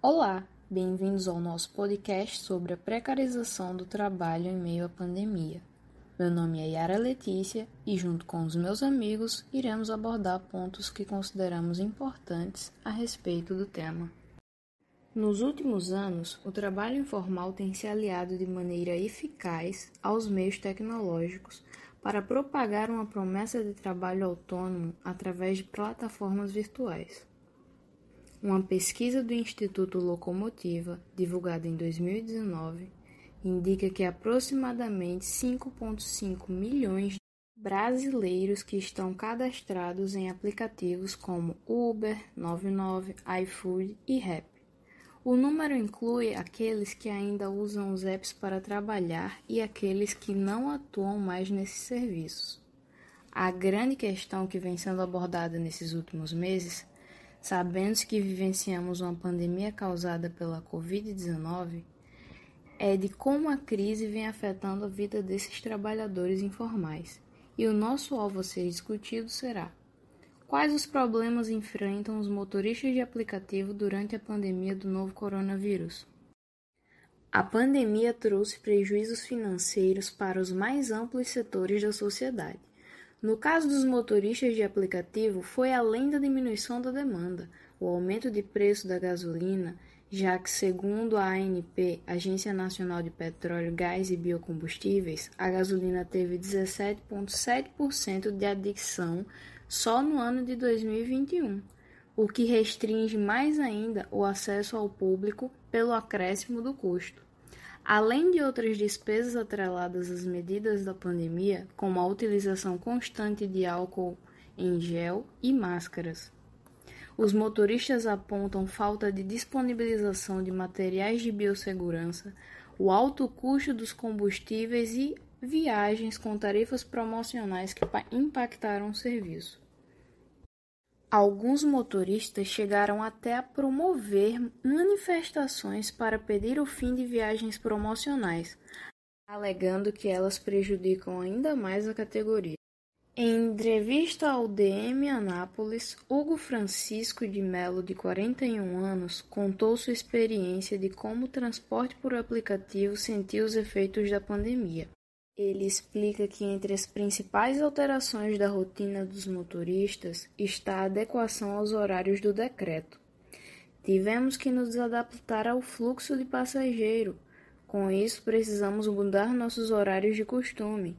Olá, bem-vindos ao nosso podcast sobre a precarização do trabalho em meio à pandemia. Meu nome é Yara Letícia e, junto com os meus amigos, iremos abordar pontos que consideramos importantes a respeito do tema. Nos últimos anos, o trabalho informal tem se aliado de maneira eficaz aos meios tecnológicos para propagar uma promessa de trabalho autônomo através de plataformas virtuais. Uma pesquisa do Instituto Locomotiva, divulgada em 2019, indica que aproximadamente 5,5 milhões de brasileiros que estão cadastrados em aplicativos como Uber, 99, iFood e Rap. O número inclui aqueles que ainda usam os apps para trabalhar e aqueles que não atuam mais nesses serviços. A grande questão que vem sendo abordada nesses últimos meses sabendo que vivenciamos uma pandemia causada pela Covid-19, é de como a crise vem afetando a vida desses trabalhadores informais. E o nosso alvo a ser discutido será: quais os problemas enfrentam os motoristas de aplicativo durante a pandemia do novo coronavírus? A pandemia trouxe prejuízos financeiros para os mais amplos setores da sociedade no caso dos motoristas de aplicativo, foi além da diminuição da demanda, o aumento de preço da gasolina, já que, segundo a ANP, Agência Nacional de Petróleo, Gás e Biocombustíveis, a gasolina teve 17,7% de adição só no ano de 2021, o que restringe mais ainda o acesso ao público pelo acréscimo do custo. Além de outras despesas atreladas às medidas da pandemia, como a utilização constante de álcool em gel e máscaras. Os motoristas apontam falta de disponibilização de materiais de biossegurança, o alto custo dos combustíveis e viagens com tarifas promocionais que impactaram o serviço. Alguns motoristas chegaram até a promover manifestações para pedir o fim de viagens promocionais, alegando que elas prejudicam ainda mais a categoria. Em entrevista ao DM Anápolis, Hugo Francisco de Melo, de 41 anos, contou sua experiência de como o transporte por aplicativo sentiu os efeitos da pandemia. Ele explica que entre as principais alterações da rotina dos motoristas está a adequação aos horários do decreto. Tivemos que nos adaptar ao fluxo de passageiro. Com isso, precisamos mudar nossos horários de costume.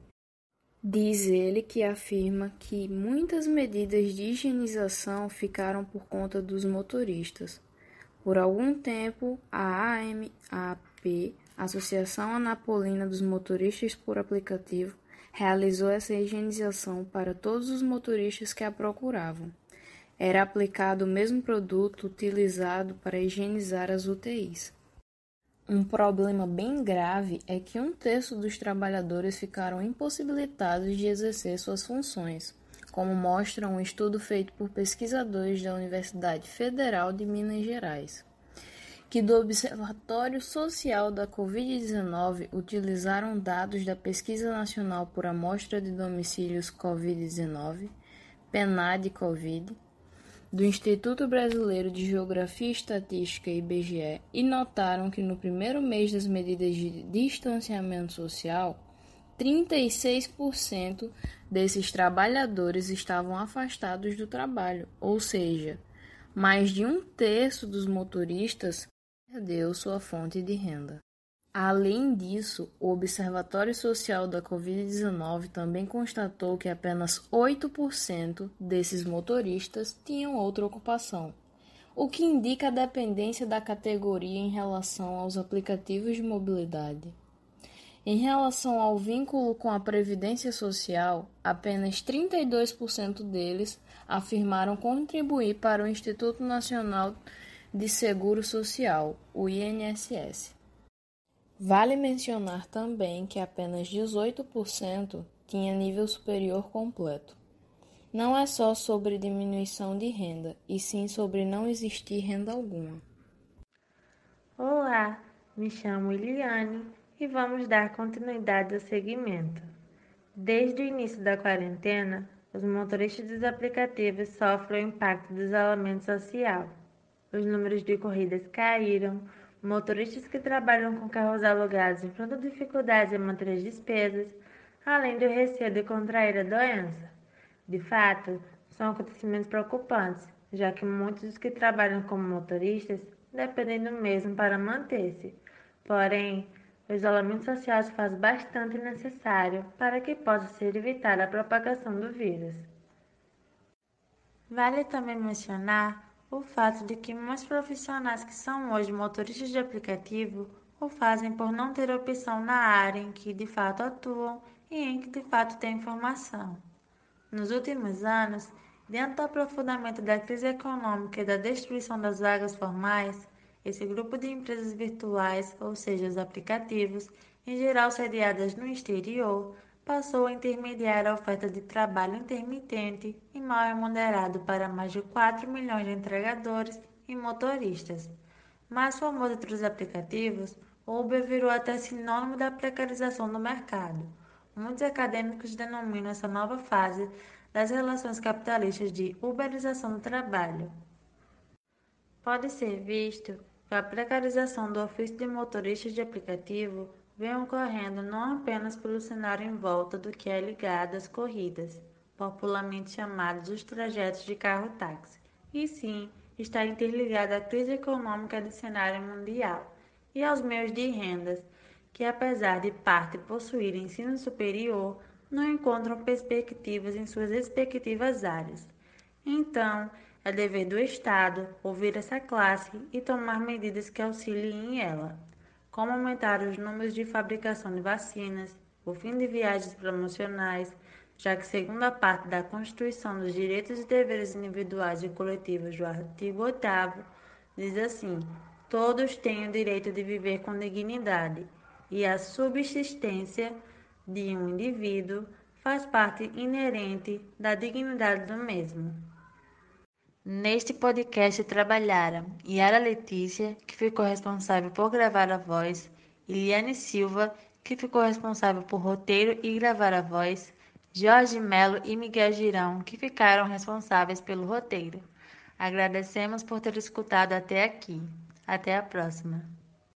Diz ele que afirma que muitas medidas de higienização ficaram por conta dos motoristas. Por algum tempo, a AMAP Associação Anapolina dos Motoristas por Aplicativo realizou essa higienização para todos os motoristas que a procuravam. Era aplicado o mesmo produto utilizado para higienizar as UTIs. Um problema bem grave é que um terço dos trabalhadores ficaram impossibilitados de exercer suas funções, como mostra um estudo feito por pesquisadores da Universidade Federal de Minas Gerais que do Observatório Social da Covid-19 utilizaram dados da Pesquisa Nacional por Amostra de Domicílios Covid-19, PNAD-Covid, do Instituto Brasileiro de Geografia e Estatística IBGE e notaram que no primeiro mês das medidas de distanciamento social, 36% desses trabalhadores estavam afastados do trabalho, ou seja, mais de um terço dos motoristas perdeu sua fonte de renda. Além disso, o Observatório Social da Covid-19 também constatou que apenas 8% desses motoristas tinham outra ocupação, o que indica a dependência da categoria em relação aos aplicativos de mobilidade. Em relação ao vínculo com a Previdência Social, apenas 32% deles afirmaram contribuir para o Instituto Nacional de Seguro Social, o INSS. Vale mencionar também que apenas 18% tinha nível superior completo. Não é só sobre diminuição de renda, e sim sobre não existir renda alguma. Olá, me chamo Eliane e vamos dar continuidade ao segmento. Desde o início da quarentena, os motoristas dos aplicativos sofrem o impacto do isolamento social os números de corridas caíram, motoristas que trabalham com carros alugados enfrentam dificuldades em manter as despesas, além do receio de contrair a doença. De fato, são acontecimentos preocupantes, já que muitos dos que trabalham como motoristas dependem do mesmo para manter-se. Porém, o isolamento social se faz bastante necessário para que possa ser evitada a propagação do vírus. Vale também mencionar o fato de que muitos profissionais que são hoje motoristas de aplicativo o fazem por não ter opção na área em que de fato atuam e em que de fato têm informação. Nos últimos anos, diante do aprofundamento da crise econômica e da destruição das vagas formais, esse grupo de empresas virtuais, ou seja, os aplicativos, em geral sediadas no exterior, passou a intermediar a oferta de trabalho intermitente e mal remunerado para mais de 4 milhões de entregadores e motoristas. Mais famoso entre os aplicativos, Uber virou até sinônimo da precarização do mercado. Muitos acadêmicos denominam essa nova fase das relações capitalistas de uberização do trabalho. Pode ser visto que a precarização do ofício de motorista de aplicativo vem ocorrendo não apenas pelo cenário em volta do que é ligado às corridas, popularmente chamados os trajetos de carro-táxi, e sim está interligado à crise econômica do cenário mundial e aos meios de rendas, que apesar de parte possuir ensino superior, não encontram perspectivas em suas respectivas áreas. Então, é dever do Estado ouvir essa classe e tomar medidas que auxiliem ela como aumentar os números de fabricação de vacinas, o fim de viagens promocionais, já que, segundo a parte da Constituição dos Direitos e Deveres Individuais e Coletivos do artigo 8, diz assim: todos têm o direito de viver com dignidade e a subsistência de um indivíduo faz parte inerente da dignidade do mesmo. Neste podcast trabalharam Yara Letícia, que ficou responsável por gravar a voz, e Liane Silva, que ficou responsável por roteiro e gravar a voz, Jorge Melo e Miguel Girão, que ficaram responsáveis pelo roteiro. Agradecemos por ter escutado até aqui. Até a próxima.